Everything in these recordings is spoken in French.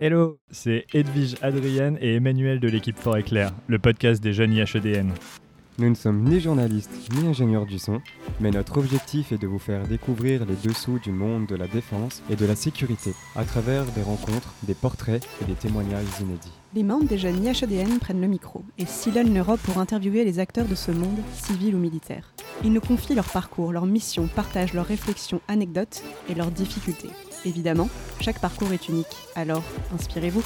Hello, c'est Edwige Adrienne et Emmanuel de l'équipe Fort Éclair, le podcast des jeunes IHEDN. Nous ne sommes ni journalistes ni ingénieurs du son, mais notre objectif est de vous faire découvrir les dessous du monde de la défense et de la sécurité à travers des rencontres, des portraits et des témoignages inédits. Les membres des jeunes IHEDN prennent le micro et sillonnent l'Europe pour interviewer les acteurs de ce monde, civil ou militaire. Ils nous confient leur parcours, leur mission, partagent leurs réflexions, anecdotes et leurs difficultés. Évidemment, chaque parcours est unique, alors inspirez-vous.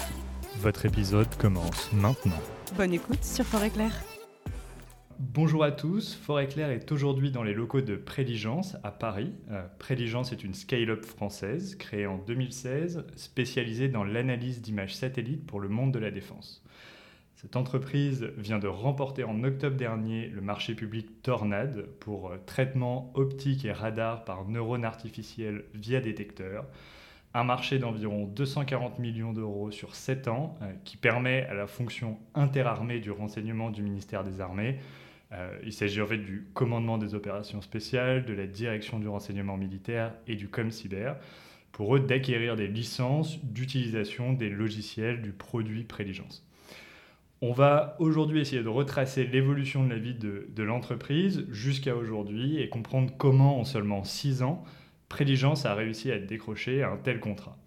Votre épisode commence maintenant. Bonne écoute sur Fort Éclair. Bonjour à tous, Forêt Claire est aujourd'hui dans les locaux de Préligence à Paris. Euh, Préligence est une scale-up française créée en 2016, spécialisée dans l'analyse d'images satellites pour le monde de la défense. Cette entreprise vient de remporter en octobre dernier le marché public Tornade pour euh, traitement optique et radar par neurones artificiels via détecteur. Un marché d'environ 240 millions d'euros sur 7 ans euh, qui permet à la fonction interarmée du renseignement du ministère des Armées euh, il s'agit en fait du commandement des opérations spéciales, de la direction du renseignement militaire et du ComCyber, pour eux d'acquérir des licences d'utilisation des logiciels du produit Préligence. On va aujourd'hui essayer de retracer l'évolution de la vie de, l'entreprise jusqu'à aujourd'hui et comprendre comment en seulement 6 ans, Préligence a réussi à décrocher un tel contrat.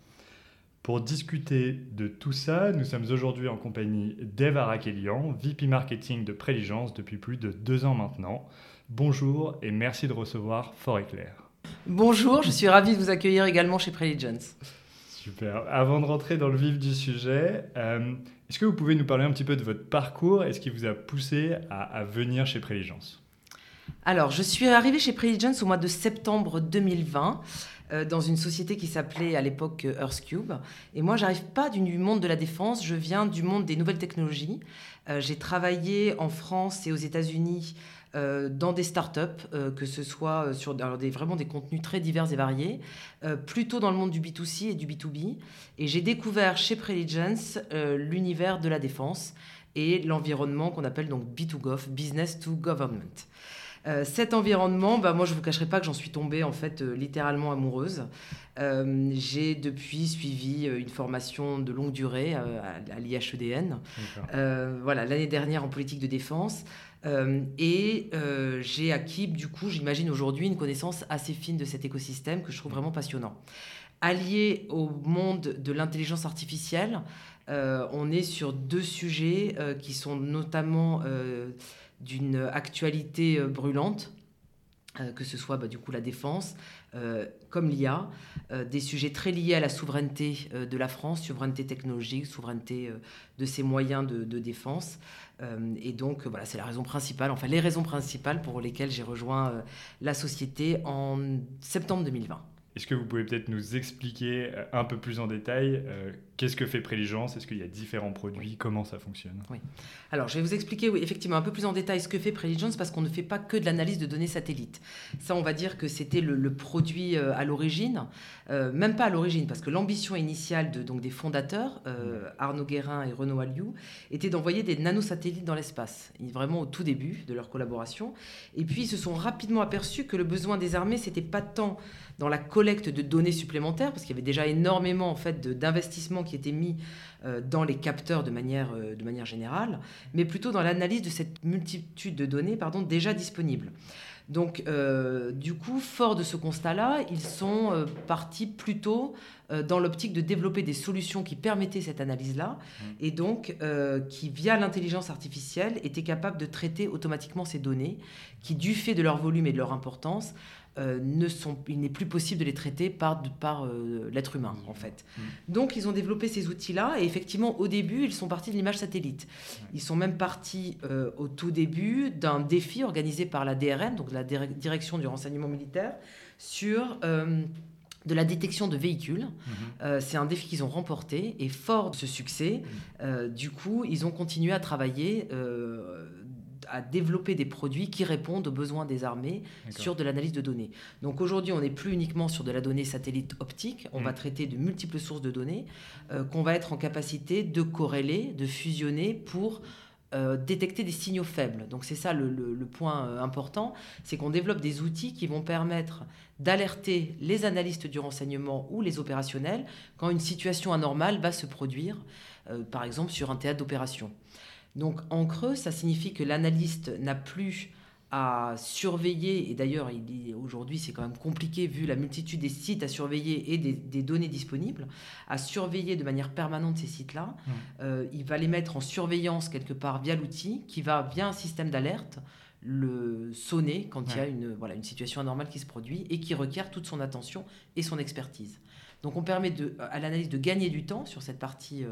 Pour discuter de tout ça, nous sommes aujourd'hui en compagnie d'Eve Arakelian, VP Marketing de Préligence depuis plus de deux ans maintenant. Bonjour et merci de recevoir Fort Éclair. Bonjour, je suis ravi de vous accueillir également chez Preligence. Super. Avant de rentrer dans le vif du sujet, euh, est-ce que vous pouvez nous parler un petit peu de votre parcours et ce qui vous a poussé à, venir chez Préligence Alors, je suis arrivée chez Preligence au mois de septembre 2020. Euh, dans une société qui s'appelait à l'époque Earthcube. Et moi, j'arrive pas du monde de la défense, je viens du monde des nouvelles technologies. Euh, j'ai travaillé en France et aux États-Unis dans des startups, que ce soit sur des, vraiment des contenus très divers et variés, plutôt dans le monde du B2C et du B2B. Et j'ai découvert chez Preligence l'univers de la défense et l'environnement qu'on appelle donc B2Gov, Business to Government. Euh, cet environnement, bah, moi je ne vous cacherai pas que j'en suis tombée en fait euh, littéralement amoureuse. Euh, j'ai depuis suivi une formation de longue durée à, à l'IHEDN, voilà l'année dernière en politique de défense. et j'ai acquis, du coup, j'imagine aujourd'hui, une connaissance assez fine de cet écosystème que je trouve vraiment passionnant. Allié au monde de l'intelligence artificielle, on est sur deux sujets qui sont notamment d'une actualité euh, brûlante, euh, que ce soit bah, du coup la défense, euh, comme l'IA, des sujets très liés à la souveraineté de la France, souveraineté technologique, souveraineté de ses moyens de, de défense. et donc voilà, c'est la raison principale, enfin les raisons principales pour lesquelles j'ai rejoint la société en septembre 2020. Est-ce que vous pouvez peut-être nous expliquer un peu plus en détail qu'est-ce que fait Préligence Est-ce qu'il y a différents produits? Comment ça fonctionne? Oui. Alors, je vais vous expliquer, oui, effectivement, un peu plus en détail ce que fait Préligence parce qu'on ne fait pas que de l'analyse de données satellites. Ça, on va dire que c'était le, produit euh, à l'origine, même pas à l'origine, parce que l'ambition initiale de, donc, des fondateurs, Arnaud Guérin et Renaud Alliou, était d'envoyer des nanosatellites dans l'espace, vraiment au tout début de leur collaboration. Et puis, ils se sont rapidement aperçus que le besoin des armées, c'était pas tant dans la collecte de données supplémentaires, parce qu'il y avait déjà énormément en fait d'investissements qui étaient mis euh, dans les capteurs de manière, euh, de manière générale, mais plutôt dans l'analyse de cette multitude de données pardon, déjà disponibles. Donc, euh, du coup, fort de ce constat-là, ils sont partis plutôt dans l'optique de développer des solutions qui permettaient cette analyse-là, mmh. et donc qui, via l'intelligence artificielle, étaient capables de traiter automatiquement ces données, qui, du fait de leur volume et de leur importance, euh, ne sont, il n'est plus possible de les traiter par, par euh, l'être humain, en fait. Mmh. Donc, ils ont développé ces outils-là, et effectivement, au début, ils sont partis de l'image satellite. Ils sont même partis euh, au tout début d'un défi organisé par la DRN, donc la Direction du renseignement militaire, sur de la détection de véhicules. Mmh. c'est un défi qu'ils ont remporté et fort de ce succès, mmh. du coup, ils ont continué à travailler à développer des produits qui répondent aux besoins des armées sur de l'analyse de données. Donc aujourd'hui, on n'est plus uniquement sur de la donnée satellite optique, on va mm. traiter de multiples sources de données euh, qu'on va être en capacité de corréler, de fusionner pour euh, détecter des signaux faibles. Donc c'est ça le, point euh, important, c'est qu'on développe des outils qui vont permettre d'alerter les analystes du renseignement ou les opérationnels quand une situation anormale va se produire, par exemple sur un théâtre d'opération. Donc en creux, ça signifie que l'analyste n'a plus à surveiller, et d'ailleurs aujourd'hui c'est quand même compliqué vu la multitude des sites à surveiller et des, données disponibles, à surveiller de manière permanente ces sites-là. Mmh. Euh, il va les mettre en surveillance quelque part via l'outil qui va, via un système d'alerte, le sonner quand il y a une, voilà, une situation anormale qui se produit et qui requiert toute son attention et son expertise. Donc on permet de, à l'analyse de gagner du temps sur cette partie euh,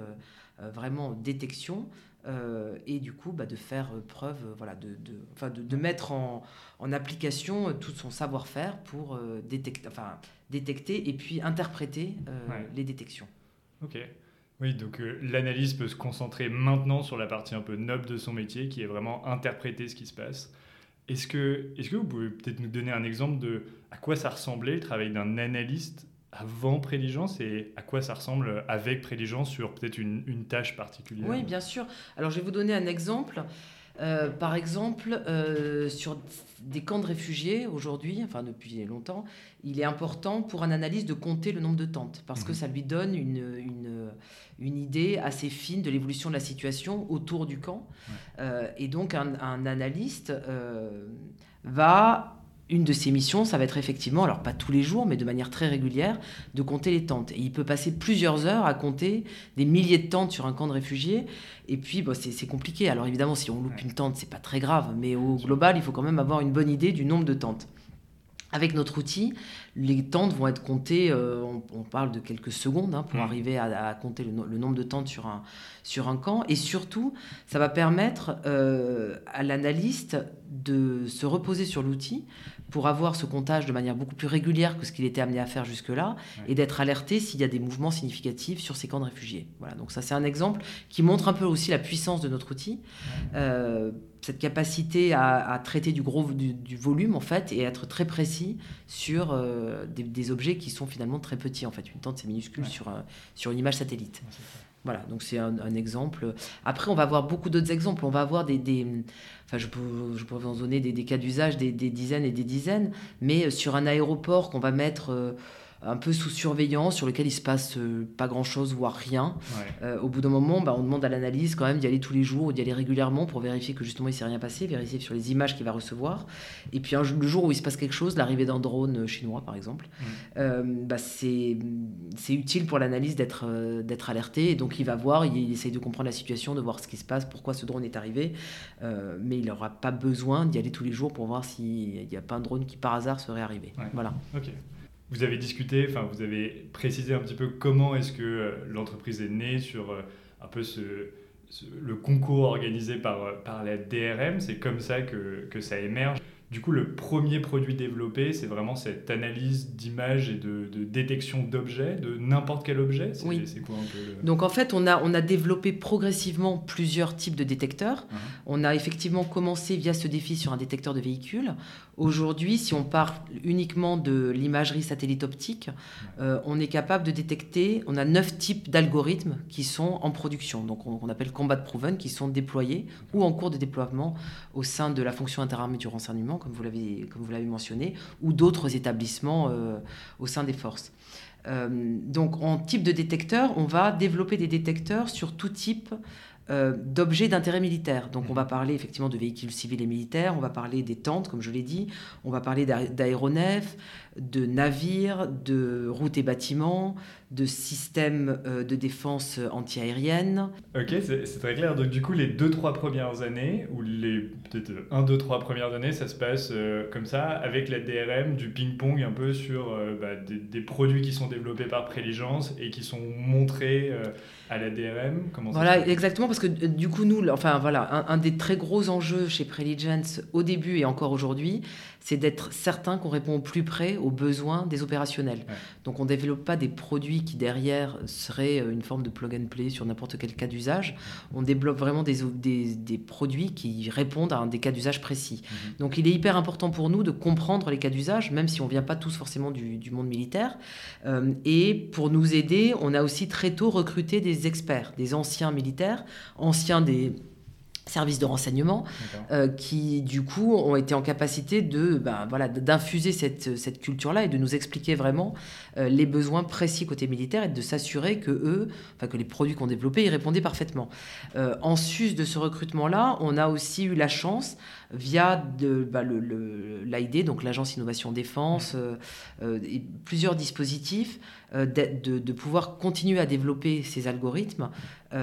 euh, vraiment détection, euh, et du coup bah, de faire preuve, euh, voilà, de, de, de, de mettre en, en, application tout son savoir-faire pour euh, détecter, enfin, détecter et puis interpréter les détections. Ok. Oui, donc l'analyse peut se concentrer maintenant sur la partie un peu noble de son métier, qui est vraiment interpréter ce qui se passe. Est-ce que, est que vous pouvez peut-être nous donner un exemple de à quoi ça ressemblait le travail d'un analyste avant Préligence et à quoi ça ressemble avec Préligence sur peut-être une, une, tâche particulière Oui, bien sûr. Alors je vais vous donner un exemple. Euh, par exemple, euh, sur des camps de réfugiés aujourd'hui, enfin depuis longtemps, il est important pour un analyste de compter le nombre de tentes parce que mhm. ça lui donne une, une, une idée assez fine de l'évolution de la situation autour du camp. Euh, et donc un, un analyste va une de ses missions, ça va être effectivement, alors pas tous les jours, mais de manière très régulière, de compter les tentes. Et il peut passer plusieurs heures à compter des milliers de tentes sur un camp de réfugiés. Et puis, bon, c'est compliqué. Alors évidemment, si on loupe une tente, c'est pas très grave, mais au global, il faut quand même avoir une bonne idée du nombre de tentes. Avec notre outil, les tentes vont être comptées, euh, on, parle de quelques secondes hein, pour mmh. arriver à, compter le, nombre de tentes sur un, sur un camp. Et surtout, ça va permettre euh, à l'analyste de se reposer sur l'outil pour avoir ce comptage de manière beaucoup plus régulière que ce qu'il était amené à faire jusque-là et d'être alerté s'il y a des mouvements significatifs sur ces camps de réfugiés. Voilà, donc ça c'est un exemple qui montre un peu aussi la puissance de notre outil, euh, cette capacité à, traiter du gros du, volume en fait et être très précis sur euh, des, objets qui sont finalement très petits en fait. Une tente c'est minuscule sur, sur une image satellite. Voilà, donc c'est un, exemple. Après, on va avoir beaucoup d'autres exemples. On va avoir des, enfin, je, je pourrais vous en donner des, cas d'usage, des, dizaines et des dizaines, mais sur un aéroport qu'on va mettre euh, un peu sous surveillance, sur lequel il se passe euh, pas grand-chose, voire rien. Euh, au bout d'un moment, bah, on demande à l'analyse quand même d'y aller tous les jours, d'y aller régulièrement pour vérifier que justement il s'est rien passé, vérifier sur les images qu'il va recevoir. Et puis un, le jour où il se passe quelque chose, l'arrivée d'un drone chinois par exemple, euh, bah, c'est utile pour l'analyse d'être d'être alerté. Et donc il va voir, il, essaye de comprendre la situation, de voir ce qui se passe, pourquoi ce drone est arrivé. mais il n'aura pas besoin d'y aller tous les jours pour voir s'il n'y a pas un drone qui par hasard serait arrivé. Voilà. Vous avez discuté, enfin vous avez précisé un petit peu comment est-ce que euh, l'entreprise est née sur euh, un peu ce, le concours organisé par, euh, par la DRM. C'est comme ça que, que ça émerge. Du coup, le premier produit développé, c'est vraiment cette analyse d'image et de, détection d'objets, de n'importe quel objet. oui. quoi un peu Donc en fait, on a, on a développé progressivement plusieurs types de détecteurs. Uh-huh. On a effectivement commencé via ce défi sur un détecteur de véhicules. Aujourd'hui, si on parle uniquement de l'imagerie satellite optique, euh, on est capable de détecter, on a neuf types d'algorithmes qui sont en production, donc on, appelle combat proven, qui sont déployés ou en cours de déploiement au sein de la fonction interarmée du renseignement, comme vous l'avez, comme vous l'avez mentionné, ou d'autres établissements euh, au sein des forces. Euh, donc en type de détecteur, on va développer des détecteurs sur tout type euh, d'objets d'intérêt militaire. Donc on va parler effectivement de véhicules civils et militaires, on va parler des tentes, comme je l'ai dit, on va parler d'aéronefs, de navires, de routes et bâtiments, de systèmes euh, de défense antiaérienne. Ok, c'est très clair. Donc du coup, les deux, trois premières années, ou les peut-être un, deux, trois premières années, ça se passe euh, comme ça, avec la DRM, du ping-pong un peu sur bah, des, des, produits qui sont développés par Préligence et qui sont montrés à la DRM Comment Voilà, exactement, parce que euh, du coup, nous, enfin voilà, un, des très gros enjeux chez Preligence au début et encore aujourd'hui, c'est d'être certain qu'on répond au plus près aux besoins des opérationnels. Donc on ne développe pas des produits qui derrière seraient euh, une forme de plug and play sur n'importe quel cas d'usage. On développe vraiment des, des, des, produits qui répondent à des cas d'usage précis. Mhm. Donc il est hyper important pour nous de comprendre les cas d'usage, même si on ne vient pas tous forcément du, du monde militaire. Euh, et pour nous aider, on a aussi très tôt recruté des experts, des anciens militaires, anciens des services de renseignement euh, qui du coup ont été en capacité de ben, voilà d'infuser cette, cette culture là et de nous expliquer vraiment euh, les besoins précis côté militaire et de s'assurer que eux enfin que les produits qu'on développait y répondaient parfaitement. Euh, en sus de ce recrutement là on a aussi eu la chance via de, bah, l'AID donc l'agence innovation défense et plusieurs dispositifs de, de, pouvoir continuer à développer ces algorithmes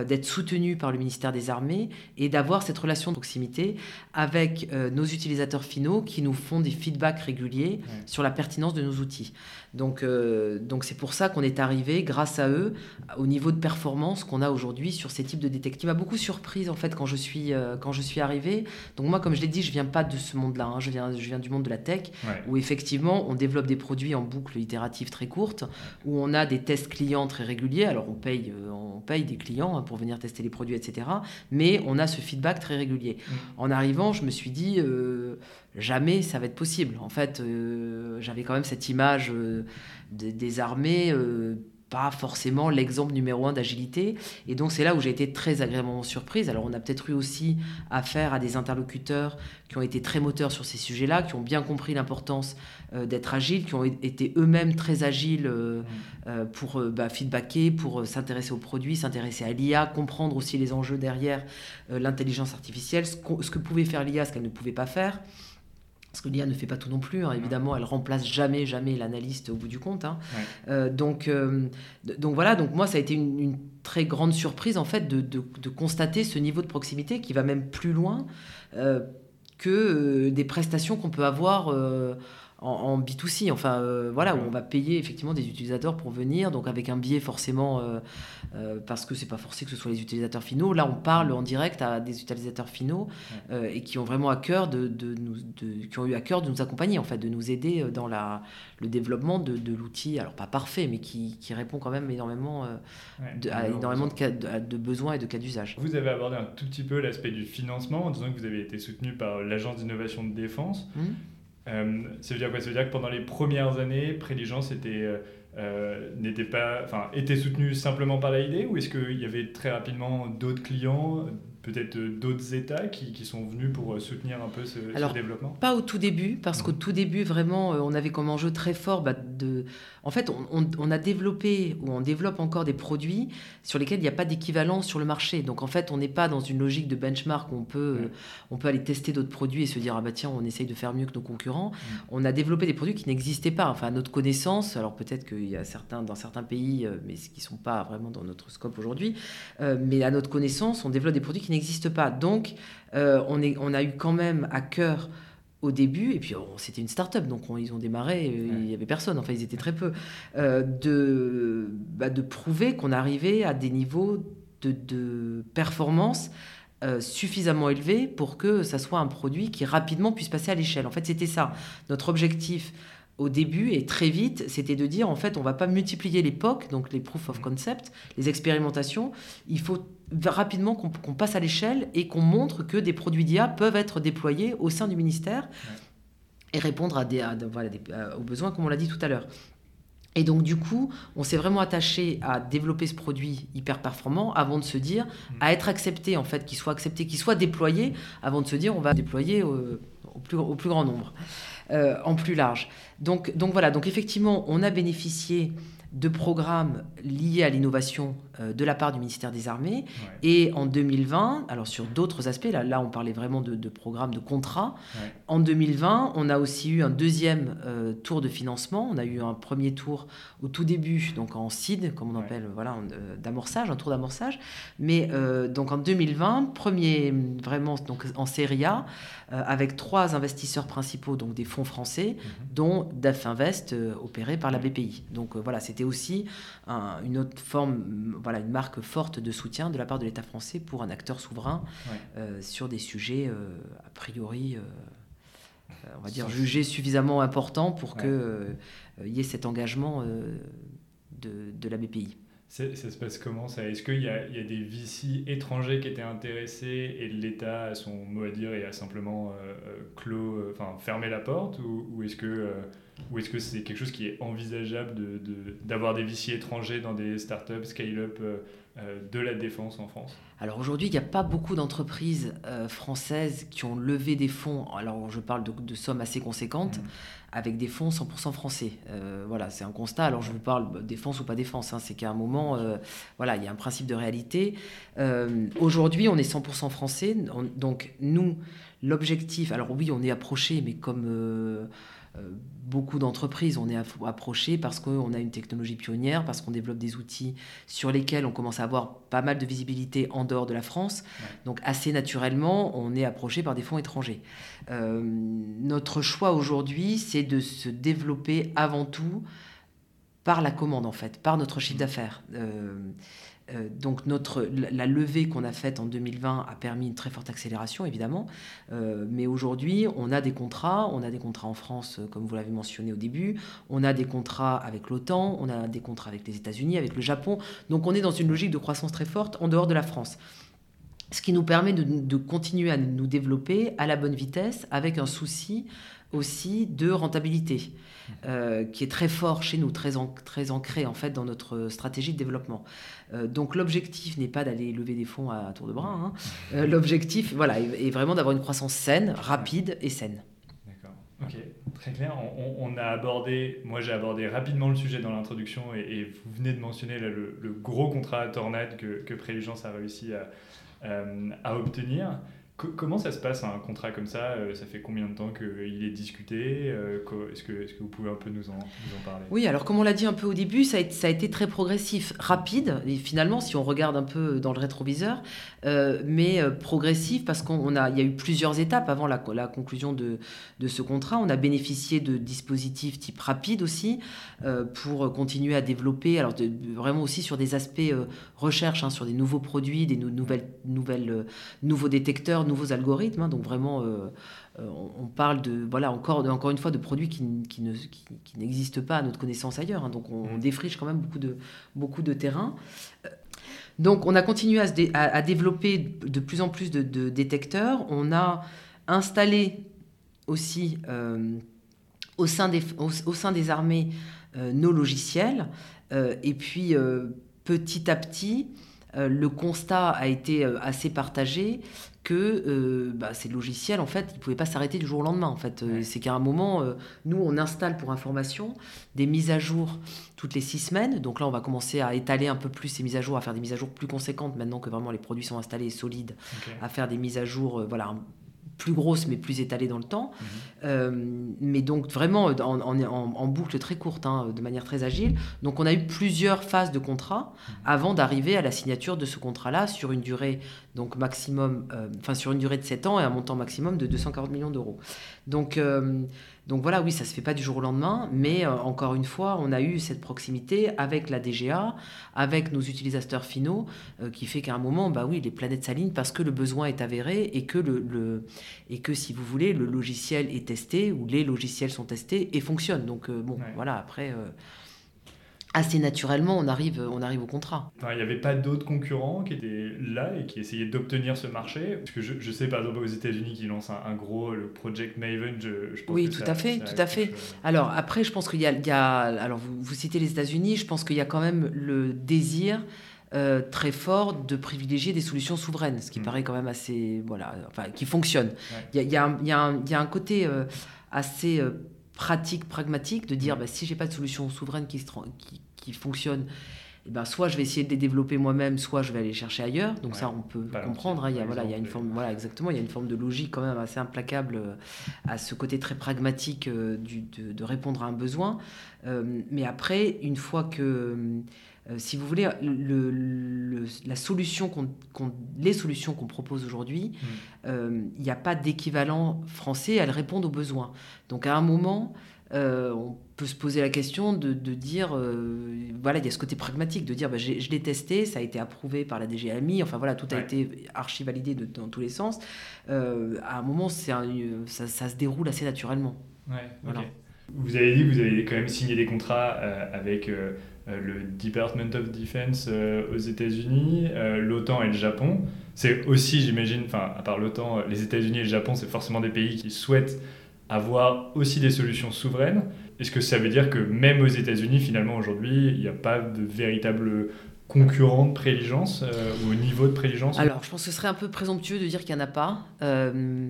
d'être soutenu par le ministère des Armées et d'avoir cette relation de proximité avec euh, nos utilisateurs finaux qui nous font des feedbacks réguliers sur la pertinence de nos outils. Donc, euh, donc c'est pour ça qu'on est arrivé, grâce à eux, au niveau de performance qu'on a aujourd'hui sur ces types de détectives. m'a beaucoup surprise en fait quand je suis quand je suis arrivée. Donc moi, comme je l'ai dit, je viens pas de ce monde-là. Hein. Je viens je viens du monde de la tech où effectivement on développe des produits en boucle itérative très courte, où on a des tests clients très réguliers. Alors on paye on paye des clients hein, pour venir tester les produits, etc. Mais on a ce feedback très régulier. Mm. En arrivant, je me suis dit, euh, jamais ça va être possible. En fait, euh, j'avais quand même cette image euh, des armées pas forcément l'exemple numéro un d'agilité. Et donc c'est là où j'ai été très agréablement surprise. Alors on a peut-être eu aussi affaire à des interlocuteurs qui ont été très moteurs sur ces sujets-là, qui ont bien compris l'importance euh, d'être agile, qui ont été eux-mêmes très agiles euh, euh, pour bah, feedbacker, pour s'intéresser aux produits, s'intéresser à l'IA, comprendre aussi les enjeux derrière l'intelligence artificielle, ce, ce que pouvait faire l'IA, ce qu'elle ne pouvait pas faire. Parce que l'IA ne fait pas tout non plus, hein. évidemment, elle remplace jamais, jamais l'analyste au bout du compte. Hein. Euh, donc, euh, donc voilà, donc moi, ça a été une, très grande surprise, en fait, de, de, constater ce niveau de proximité qui va même plus loin euh, que des prestations qu'on peut avoir en, B2C, enfin euh, voilà, où on va payer effectivement des utilisateurs pour venir, donc avec un biais forcément, euh, euh, parce que c'est pas forcé que ce soit les utilisateurs finaux. Là, on parle en direct à des utilisateurs finaux et qui ont vraiment à cœur de, de nous, qui ont eu à cœur de nous accompagner, en fait, de nous aider dans la, le développement de, l'outil, alors pas parfait, mais qui, qui répond quand même énormément, à énormément de, cas, de, besoins et de cas d'usage. Vous avez abordé un tout petit peu l'aspect du financement en disant que vous avez été soutenu par l'agence d'innovation de défense. Mmh. Euh, ça veut dire quoi? Ça veut dire que pendant les premières années, Préligence était, euh, euh, pas, enfin, était soutenu simplement par l'AID ou est-ce qu'il y avait très rapidement d'autres clients, peut-être d'autres États qui, qui, sont venus pour soutenir un peu ce, Alors, développement? Pas au tout début, parce qu'au tout début, vraiment, on avait comme enjeu très fort bah, de en fait, on, a développé ou on développe encore des produits sur lesquels il n'y a pas d'équivalence sur le marché. Donc en fait, on n'est pas dans une logique de benchmark où on peut, on peut aller tester d'autres produits et se dire ah bah tiens, on essaye de faire mieux que nos concurrents. On a développé des produits qui n'existaient pas. Enfin, à notre connaissance, alors peut-être qu'il y a certains dans certains pays, euh, mais qui sont pas vraiment dans notre scope aujourd'hui. Euh, mais à notre connaissance, on développe des produits qui n'existent pas. Donc euh, on, est, on a eu quand même à cœur au début, et puis oh, c'était une start-up, donc ils ont démarré, euh, il n'y avait personne, enfin ils étaient très peu, euh, de, bah, de prouver qu'on arrivait à des niveaux de, performance euh, suffisamment élevés pour que ça soit un produit qui rapidement puisse passer à l'échelle. En fait, c'était ça. Notre objectif au début et très vite, c'était de dire en fait, on va pas multiplier les POC, donc les proof of concept, les expérimentations. Il faut rapidement qu'on passe à l'échelle et qu'on montre que des produits d'IA peuvent être déployés au sein du ministère et répondre à des, aux besoins, comme on l'a dit tout à l'heure. Et donc, du coup, on s'est vraiment attaché à développer ce produit hyper performant avant de se dire, mm. à être accepté, en fait, qu'il soit accepté, qu'il soit déployé, avant de se dire, on va déployer au, plus, au plus, grand nombre, euh, en plus large. Donc, donc voilà, donc effectivement, on a bénéficié de programmes liés à l'innovation euh, de la part du ministère des Armées. Et en 2020, alors sur d'autres aspects, là, là on parlait vraiment de, programmes de contrats. En 2020, on a aussi eu un deuxième euh, tour de financement. On a eu un premier tour au tout début, donc en CID, comme on appelle, voilà, euh, d'amorçage, un tour d'amorçage. Mais donc en 2020, premier vraiment donc en série A, avec trois investisseurs principaux, donc des fonds français, mhm. dont DAF Invest, opéré par la BPI. Donc voilà, c'était aussi une autre forme, voilà, une marque forte de soutien de la part de l'État français pour un acteur souverain euh, sur des sujets euh, a priori, euh, on va dire, jugés suffisamment importants pour qu'il y ait cet engagement de, de, la BPI. Ça, se passe comment ça? Est-ce qu'il y, a des VC étrangers qui étaient intéressés et l'État a son mot à dire et a simplement clos, enfin fermé la porte ou, est-ce que ou est-ce que c'est quelque chose qui est envisageable d'avoir de, des VC étrangers dans des startups, scale-up euh, euh, de la défense en France? Alors aujourd'hui, il n'y a pas beaucoup d'entreprises euh, françaises qui ont levé des fonds. Alors je parle de, sommes assez conséquentes. Mmh. Avec des fonds 100% français. voilà, c'est un constat. Alors je vous parle défense ou pas défense. Hein, c'est qu'à un moment, voilà, il y a un principe de réalité. Aujourd'hui, on est 100% français. donc nous, l'objectif. Alors oui, on est approché, mais comme euh, beaucoup d'entreprises, on est approché parce qu'on a une technologie pionnière, parce qu'on développe des outils sur lesquels on commence à avoir pas mal de visibilité en dehors de la France. Donc assez naturellement, on est approché par des fonds étrangers. Euh, notre choix aujourd'hui, c'est de se développer avant tout par la commande, en fait, par notre chiffre mmh. d'affaires. Euh, euh, donc notre, la levée qu'on a faite en 2020 a permis une très forte accélération, évidemment. Euh, mais aujourd'hui, on a des contrats. On a des contrats en France, euh, comme vous l'avez mentionné au début. On a des contrats avec l'OTAN. On a des contrats avec les États-Unis, avec le Japon. Donc on est dans une logique de croissance très forte en dehors de la France. Ce qui nous permet de, de continuer à nous développer à la bonne vitesse avec un souci aussi de rentabilité, euh, qui est très fort chez nous, très, très ancré en fait dans notre stratégie de développement. Euh, donc l'objectif n'est pas d'aller lever des fonds à, tour de bras. Hein. Euh, l'objectif, voilà, est, vraiment d'avoir une croissance saine, rapide et saine. D'accord. Ok, très clair. On, a abordé, moi j'ai abordé rapidement le sujet dans l'introduction et, vous venez de mentionner le, gros contrat à Tornade que, que Préligence a réussi à, à obtenir comment ça se passe un contrat comme ça euh, Ça fait combien de temps qu'il est discuté euh, Est-ce que, vous pouvez un peu nous en, parler? Oui, alors comme on l'a dit un peu au début, ça a, été, a, très progressif, rapide, et finalement, si on regarde un peu dans le rétroviseur, euh, mais progressif parce qu'il y a eu plusieurs étapes avant la, conclusion de, de, ce contrat. On a bénéficié de dispositifs type rapide aussi pour continuer à développer, alors vraiment aussi sur des aspects recherche, hein, sur des nouveaux produits, des nouvelles, nouvelles, nouveaux détecteurs, nouveaux algorithmes. Hein, donc vraiment, euh, euh, on, parle de, voilà, encore, encore une fois de produits qui, qui ne, qui, n'existent pas à notre connaissance ailleurs. Hein. donc on, mmh. défriche quand même beaucoup de, beaucoup de terrain. Euh, donc on a continué à, se à, développer de plus en plus de, détecteurs. On a installé aussi au, sein des, au, sein des armées nos logiciels. et puis petit à petit, le constat a été assez partagé que euh, bah, ces logiciels, en fait, ils ne pouvaient pas s'arrêter du jour au lendemain. En fait, euh, c'est qu'à un moment, euh, nous, on installe pour information des mises à jour toutes les six semaines. Donc là, on va commencer à étaler un peu plus ces mises à jour, à faire des mises à jour plus conséquentes maintenant que vraiment les produits sont installés et solides, à faire des mises à jour, voilà, plus grosse mais plus étalée dans le temps. Mhm. Mais donc vraiment en, en, boucle très courte, hein, de manière très agile. Donc on a eu plusieurs phases de contrat mhm. avant d'arriver à la signature de ce contrat-là sur une durée donc maximum, euh, enfin sur une durée de 7 ans et un montant maximum de 240 millions d'euros. Donc euh, donc voilà, oui, ça se fait pas du jour au lendemain, mais euh, encore une fois, on a eu cette proximité avec la DGA, avec nos utilisateurs finaux, qui fait qu'à un moment, bah oui, les planètes s'alignent parce que le besoin est avéré et que le, et que si vous voulez, le logiciel est testé ou les logiciels sont testés et fonctionnent. Donc bon, voilà, après assez naturellement, on arrive, on arrive au contrat. il n'y avait pas d'autres concurrents qui étaient là et qui essayaient d'obtenir ce marché? Parce que je, sais par exemple aux États-Unis qui lancent un, gros, le Project Maven, je, pense Oui, tout à fait, tout à fait. Alors après, je pense qu'il y, a, alors vous, citez les États-Unis, je pense qu'il y a quand même le désir euh, très fort de privilégier des solutions souveraines, ce qui mm. paraît quand même assez, voilà, enfin, qui fonctionne. Il y, a, un côté euh, assez euh, pratique, pragmatique, de dire mm. bah, si j'ai pas de solution souveraine qui, qui, qui fonctionne, eh ben, soit je vais essayer de les développer moi-même, soit je vais aller chercher ailleurs. Donc ça, on peut comprendre. Hein. il y a, voilà, il y a une forme, voilà, exactement, il y a une forme de logique quand même assez implacable euh, à ce côté très pragmatique euh, du, de, répondre à un besoin. Euh, mais après, une fois que si vous voulez, le, la solution les solutions qu'on propose aujourd'hui, mm. il n'y a pas d'équivalent français, elles répondent aux besoins. Donc à un moment, on peut se poser la question de, dire, euh, voilà, il y a ce côté pragmatique, de dire, bah, je l'ai testé, ça a été approuvé par la DGAMI, enfin voilà, tout a été archi validé dans tous les sens. Euh, à un moment, un, ça, ça, se déroule assez naturellement. Ouais, Vous avez dit que vous avez quand même signé des contrats euh, avec le Department of Defense aux États-Unis, l'OTAN et le Japon. C'est aussi, j'imagine, enfin, à part l'OTAN, les États-Unis et le Japon, c'est forcément des pays qui souhaitent avoir aussi des solutions souveraines. Est-ce que ça veut dire que même aux États-Unis, finalement, aujourd'hui, il n'y a pas de véritable concurrent de préligence euh, ou au niveau de préligence Alors, je pense que ce serait un peu présomptueux de dire qu'il n'y en a pas. Euh,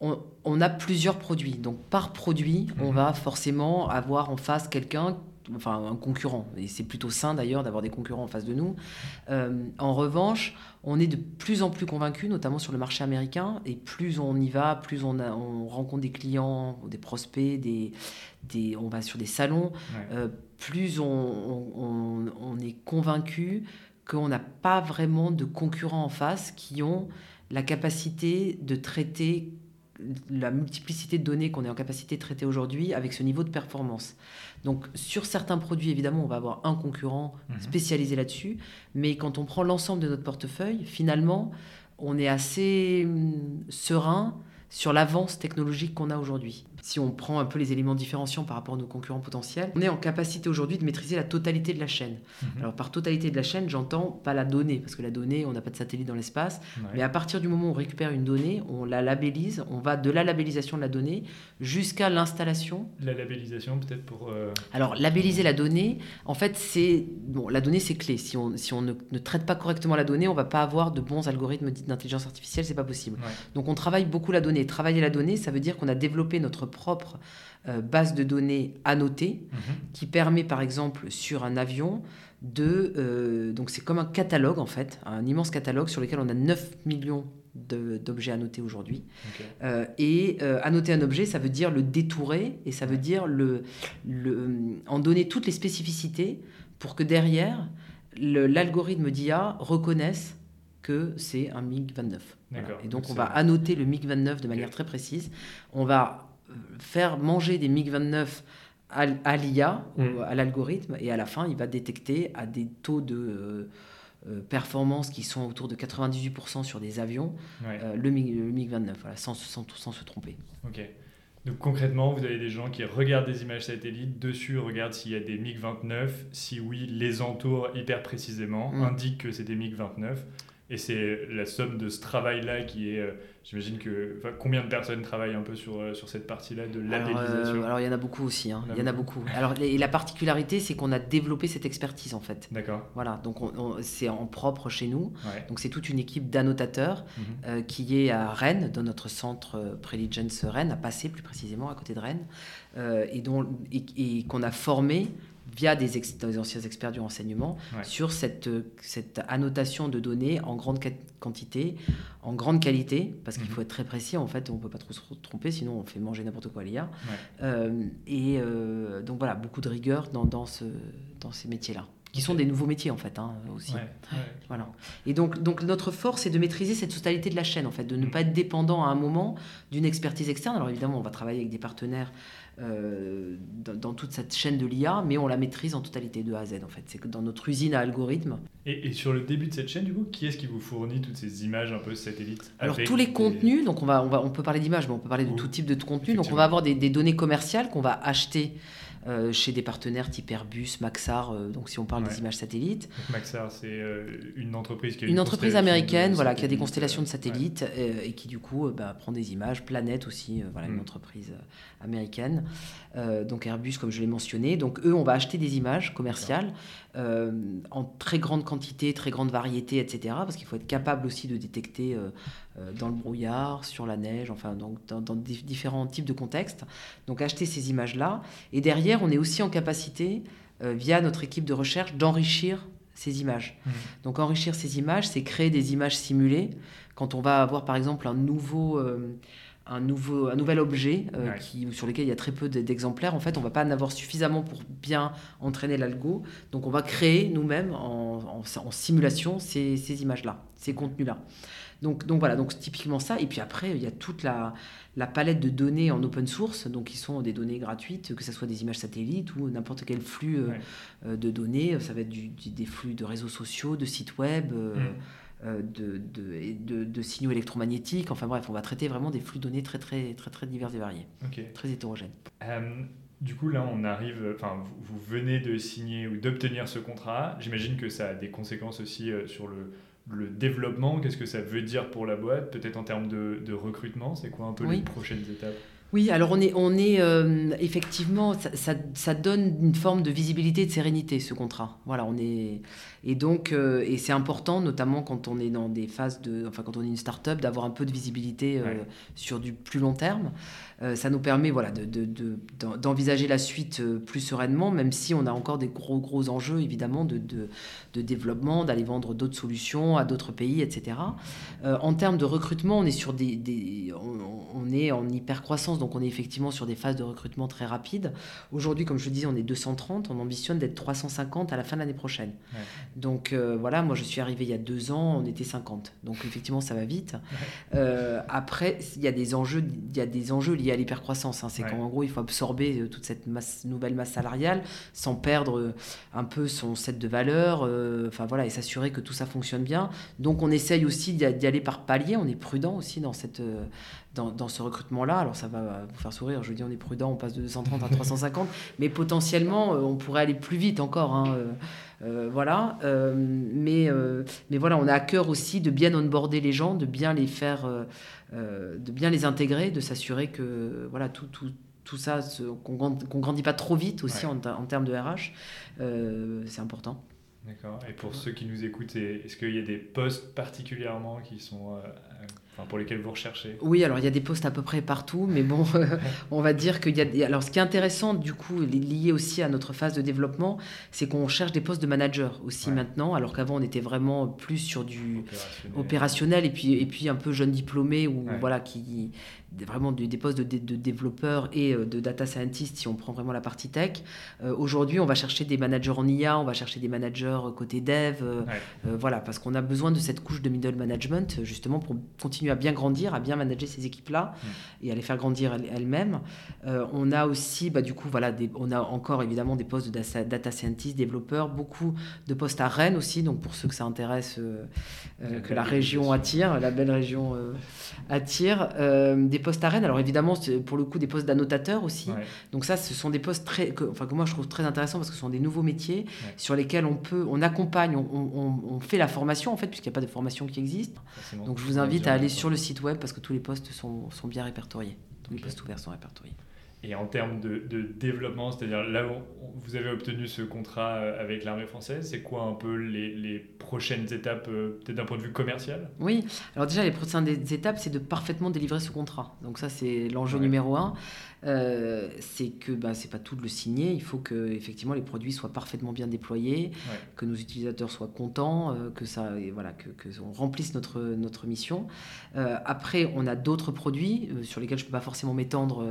on, a plusieurs produits. Donc, par produit, on mhm. va forcément avoir en face quelqu'un enfin un concurrent. Et c'est plutôt sain d'ailleurs d'avoir des concurrents en face de nous. Euh, en revanche, on est de plus en plus convaincus, notamment sur le marché américain, et plus on y va, plus on, on rencontre des clients, des prospects, des, des, on va sur des salons, euh, plus on, on est convaincu qu'on n'a pas vraiment de concurrents en face qui ont la capacité de traiter la multiplicité de données qu'on est en capacité de traiter aujourd'hui avec ce niveau de performance. Donc sur certains produits, évidemment, on va avoir un concurrent mhm. spécialisé là-dessus, mais quand on prend l'ensemble de notre portefeuille, finalement, on est assez hum, serein sur l'avance technologique qu'on a aujourd'hui si on prend un peu les éléments différenciants par rapport à nos concurrents potentiels, on est en capacité aujourd'hui de maîtriser la totalité de la chaîne. Mhm. Alors par totalité de la chaîne, j'entends pas la donnée, parce que la donnée, on n'a pas de satellite dans l'espace, mais à partir du moment où on récupère une donnée, on la labellise, on va de la labellisation de la donnée jusqu'à l'installation. La labellisation peut-être pour... Euh, Alors labelliser la donnée, en fait, c'est... Bon, la donnée, c'est clé. Si on, si on ne, traite pas correctement la donnée, on va pas avoir de bons algorithmes d'intelligence artificielle, c'est pas possible. Donc on travaille beaucoup la donnée. Travailler la donnée, ça veut dire qu'on a développé notre propre euh, base de données annotée mhm. qui permet par exemple sur un avion de... Euh, donc c'est comme un catalogue en fait, un immense catalogue sur lequel on a 9 millions d'objets annotés aujourd'hui. Euh, et annoter un objet, ça veut dire le détourer et ça veut dire le, le, en donner toutes les spécificités pour que derrière, l'algorithme d'IA reconnaisse que c'est un MiG-29. Et donc, on va annoter le MiG-29 de manière très précise. On va faire manger des MiG-29 à, l'IA, mm. à l'algorithme, et à la fin, il va détecter à des taux de euh, euh, performance qui sont autour de 98% sur des avions euh, le, MiG, 29, voilà, sans, sans, sans, se tromper. Ok. Donc concrètement, vous avez des gens qui regardent des images satellites, dessus regardent s'il y a des MiG-29, si oui, les entourent hyper précisément, mm. indiquent que c'est des MiG-29, et c'est la somme de ce travail-là qui est J'imagine que combien de personnes travaillent un peu sur, euh, sur cette partie-là de labellisation alors, il y en a beaucoup aussi. Hein. Il y en a beaucoup. Alors et la particularité, c'est qu'on a développé cette expertise en fait. D'accord. Voilà, donc c'est en propre chez nous. Donc c'est toute une équipe d'annotateurs mhm. euh, qui est à Rennes, dans notre centre euh, Preligence Rennes, à Passé plus précisément, à côté de Rennes, et, dont, et qu'on a formé via des, anciens experts du renseignement sur cette, cette annotation de données en grande quantité, en grande qualité, parce qu'il mhm. faut être très précis, en fait, on ne peut pas trop se tromper, sinon on fait manger n'importe quoi à l'IA. Euh, et euh, donc voilà, beaucoup de rigueur dans, dans, ce, dans ces métiers-là qui sont des nouveaux métiers en fait hein, aussi. Voilà. Et donc, donc notre force c'est de maîtriser cette totalité de la chaîne en fait, de ne mhm. pas être dépendant à un moment d'une expertise externe. Alors évidemment, on va travailler avec des partenaires euh, dans, toute cette chaîne de l'IA, mais on la maîtrise en totalité de A à Z en fait. C'est que dans notre usine à algorithmes. Et, sur le début de cette chaîne, du coup, qui est-ce qui vous fournit toutes ces images un peu satellites Alors tous les contenus, donc on va, on va, on peut parler d'images, mais on peut parler de tout type de contenu. Donc on va avoir des, des données commerciales qu'on va acheter euh, chez des partenaires type Airbus, Maxar, euh, donc si on parle des images satellites. Maxar, c'est euh, une entreprise qui a une, entreprise américaine, voilà, qui a des constellations de satellites et qui du coup bah, prend des images. Planète aussi, voilà, une mm. entreprise américaine. donc Airbus, comme je l'ai mentionné. Donc eux, on va acheter des images commerciales en très grande quantité, très grande variété, etc. Parce qu'il faut être capable aussi de détecter dans le brouillard, sur la neige, enfin donc dans, dans différents types de contextes. Donc acheter ces images-là et derrière on est aussi en capacité, euh, via notre équipe de recherche, d'enrichir ces images. Mmh. Donc enrichir ces images, c'est créer des images simulées. Quand on va avoir par exemple un nouveau... Euh, un, nouveau, un nouvel objet euh, qui, sur lequel il y a très peu d'exemplaires, en fait, on va pas en avoir suffisamment pour bien entraîner l'algo. Donc, on va créer nous-mêmes en, simulation ces, ces images-là, ces contenus-là. Donc, donc voilà, donc typiquement ça. Et puis après, il y a toute la, la palette de données en open source, donc qui sont des données gratuites, que ce soit des images satellites ou n'importe quel flux euh, euh, de données. Ça va être des flux de réseaux sociaux, de sites web. Euh, mm. De, de, de, signaux électromagnétiques. Enfin bref, on va traiter vraiment des flux de données très très très très divers et variés, très hétérogènes. du coup, là, on arrive. Enfin, vous, venez de signer ou d'obtenir ce contrat. J'imagine que ça a des conséquences aussi sur le le développement, qu'est-ce que ça veut dire pour la boîte Peut-être en termes de, recrutement, c'est quoi un peu les prochaines étapes? Oui, alors on est, on est euh, effectivement, ça, ça, donne une forme de visibilité et de sérénité ce contrat. Voilà, on est et donc euh, et c'est important, notamment quand on est dans des phases de, enfin quand on est une start-up, d'avoir un peu de visibilité euh, sur du plus long terme. ça nous permet voilà d'envisager de, de, la suite plus sereinement, même si on a encore des gros gros enjeux évidemment de, de développement, d'aller vendre d'autres solutions à d'autres pays, etc. en termes de recrutement, on est sur des, des on, on, est en hyper croissance donc on est effectivement sur des phases de recrutement très rapides. Aujourd'hui, comme je le disais, on est 230, on ambitionne d'être 350 à la fin de l'année prochaine. Donc euh, voilà, moi je suis arrivé il y a deux ans, on était 50. Donc effectivement, ça va vite. Euh, après, il y a des enjeux, il y a des enjeux liés à l'hypercroissance. Hein. C'est qu'en gros, il faut absorber euh, toute cette nouvelle masse salariale sans perdre un peu son set de valeurs, enfin voilà, et s'assurer que tout ça fonctionne bien. Donc on essaye aussi d'y aller par palier. On est prudent aussi dans cette dans, ce recrutement-là. Alors ça va vous faire sourire, je dis on est prudent, on passe de 230 à 350, mais potentiellement euh, on pourrait aller plus vite encore. Hein, euh, euh, voilà, mais, mais voilà, on a à cœur aussi de bien onboarder les gens, de bien les faire, de bien les intégrer, de s'assurer que voilà tout, tout, tout ça, qu'on ne grandit pas trop vite aussi en, en, termes de RH, c'est important. D'accord. Et pour ceux qui nous écoutent, est-ce qu'il y a des postes particulièrement qui sont pour lesquels vous recherchez Oui, alors il y a des postes à peu près partout, mais bon, on va dire qu'il y a. Alors, ce qui est intéressant, du coup, lié aussi à notre phase de développement, c'est qu'on cherche des postes de manager aussi maintenant, alors qu'avant on était vraiment plus sur du opérationnel, et puis et puis un peu jeune diplômé ou voilà qui vraiment des, postes de, de, développeurs et euh, de data scientist si on prend vraiment la partie tech. Euh, aujourd'hui, on va chercher des managers en IA, on va chercher des managers côté dev, euh, voilà, parce qu'on a besoin de cette couche de middle management justement pour continuer à bien grandir, à bien manager ces équipes-là et à les faire grandir elles-mêmes. on a aussi, bah, du coup, voilà, des, on a encore évidemment des postes de data, scientist, développeurs, beaucoup de postes à Rennes aussi, donc pour ceux que ça intéresse, que la région attire, la belle région attire. des postes à Rennes. Alors évidemment, pour le coup, des postes d'annotateurs aussi. Donc ça, ce sont des postes très, que, enfin, que moi je trouve très intéressants parce que ce sont des nouveaux métiers sur lesquels on peut, on accompagne, on, fait la formation en fait, puisqu'il n'y a pas de formation qui existe. Donc je vous invite à aller sur le site web parce que tous les postes sont, sont bien répertoriés. Tous les postes ouverts sont répertoriés. Et en termes de, développement, c'est-à-dire là où vous avez obtenu ce contrat euh, avec l'armée française, c'est quoi un peu les, prochaines étapes, euh, peut-être d'un point de vue commercial? Oui, alors déjà les prochaines étapes, c'est de parfaitement délivrer ce contrat. Donc ça, c'est l'enjeu numéro un. Euh, c'est que bah, c'est pas tout de le signer. Il faut que effectivement les produits soient parfaitement bien déployés, que nos utilisateurs soient contents, euh, que ça, et voilà, que, que, on remplisse notre notre mission. Euh, après, on a d'autres produits sur lesquels je peux pas forcément m'étendre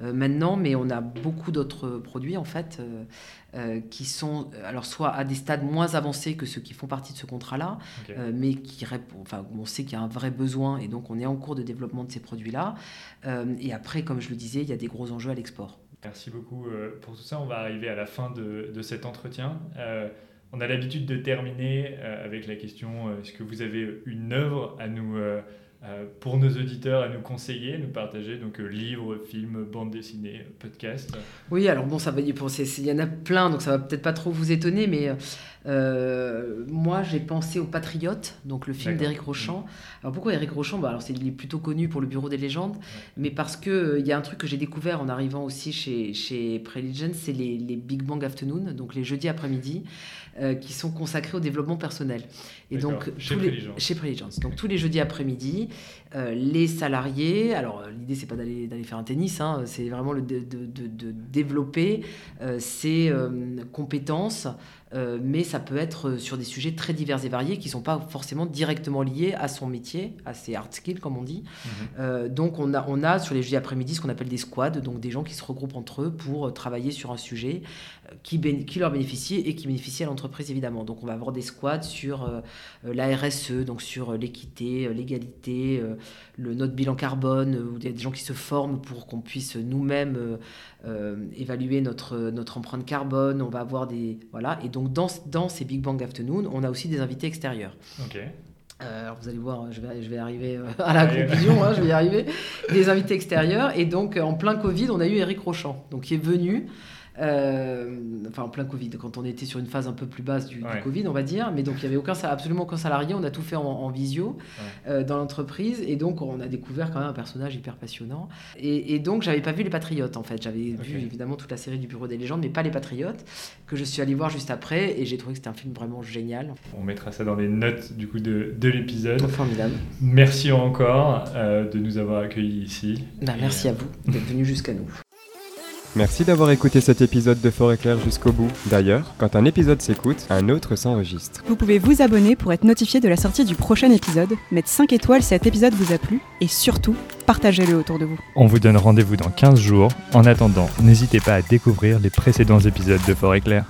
maintenant, mais on a beaucoup d'autres produits en fait euh, qui sont alors soit à des stades moins avancés que ceux qui font partie de ce contrat-là, euh, mais qui enfin, on sait qu'il y a un vrai besoin et donc on est en cours de développement de ces produits-là. Euh, et après, comme je le disais, il y a des gros enjeux à l'export. Merci beaucoup pour tout ça. On va arriver à la fin de, de cet entretien. on a l'habitude de terminer avec la question est-ce que vous avez une œuvre à nous euh, pour nos auditeurs à nous conseiller, nous partager donc euh, livres, films, bandes dessinées, podcasts. Oui, alors bon, ça va, il y en a plein, donc ça va peut-être pas trop vous étonner, mais euh, moi j'ai pensé au Patriote, donc le film d'Éric Rochant. Alors pourquoi Éric Rochant? Bah, alors, Il est plutôt connu pour le Bureau des légendes, mais parce qu'il il y a un truc que j'ai découvert en arrivant aussi chez, chez Preligence, c'est les, les, Big Bang Afternoon, donc les jeudis après-midi. Euh, qui sont consacrés au développement personnel. Et donc, chez, Preligence. Donc, tous les jeudis après-midi, euh, les salariés, alors euh, l'idée, c'est pas d'aller faire un tennis, hein, c'est vraiment le de, de, de, développer ces compétences euh, mais ça peut être sur des sujets très divers et variés qui ne sont pas forcément directement liés à son métier, à ses hard skills, comme on dit. Mhm. Euh, donc, on a, on a sur les jeudis après-midi ce qu'on appelle des squads, donc des gens qui se regroupent entre eux pour euh, travailler sur un sujet qui, qui leur bénéficie et qui bénéficie à l'entreprise, évidemment. Donc, on va avoir des squads sur la RSE, donc sur l'équité, l'égalité, le, notre bilan carbone, où il y a des gens qui se forment pour qu'on puisse nous-mêmes évaluer notre, notre empreinte carbone. On va avoir des. Voilà. Et donc, dans, dans, ces Big Bang Afternoon, on a aussi des invités extérieurs. Euh, alors vous allez voir, je vais, je vais arriver euh, à la conclusion, hein, je vais y arriver. Des invités extérieurs. Et donc, en plein Covid, on a eu Eric Rochant, donc, qui est venu Euh, enfin, en plein Covid, quand on était sur une phase un peu plus basse du. Covid, on va dire. Mais donc, il y avait aucun, absolument aucun salarié. On a tout fait en, en visio euh, dans l'entreprise. Et donc, on a découvert quand même un personnage hyper passionnant. Et, et donc, j'avais pas vu Les Patriotes, en fait. J'avais vu évidemment toute la série du Bureau des légendes, mais pas Les Patriotes, que je suis allée voir juste après. Et j'ai trouvé que c'était un film vraiment génial. On mettra ça dans les notes du coup de, de l'épisode. Formidable. Merci encore euh, de nous avoir accueillis ici. Bah, merci à vous d'être venu jusqu'à nous. Merci d'avoir écouté cet épisode de Forêt Claire jusqu'au bout. D'ailleurs, quand un épisode s'écoute, un autre s'enregistre. Vous pouvez vous abonner pour être notifié de la sortie du prochain épisode, mettre 5 étoiles si cet épisode vous a plu, et surtout, partagez-le autour de vous. On vous donne rendez-vous dans 15 jours. En attendant, n'hésitez pas à découvrir les précédents épisodes de Forêt Claire.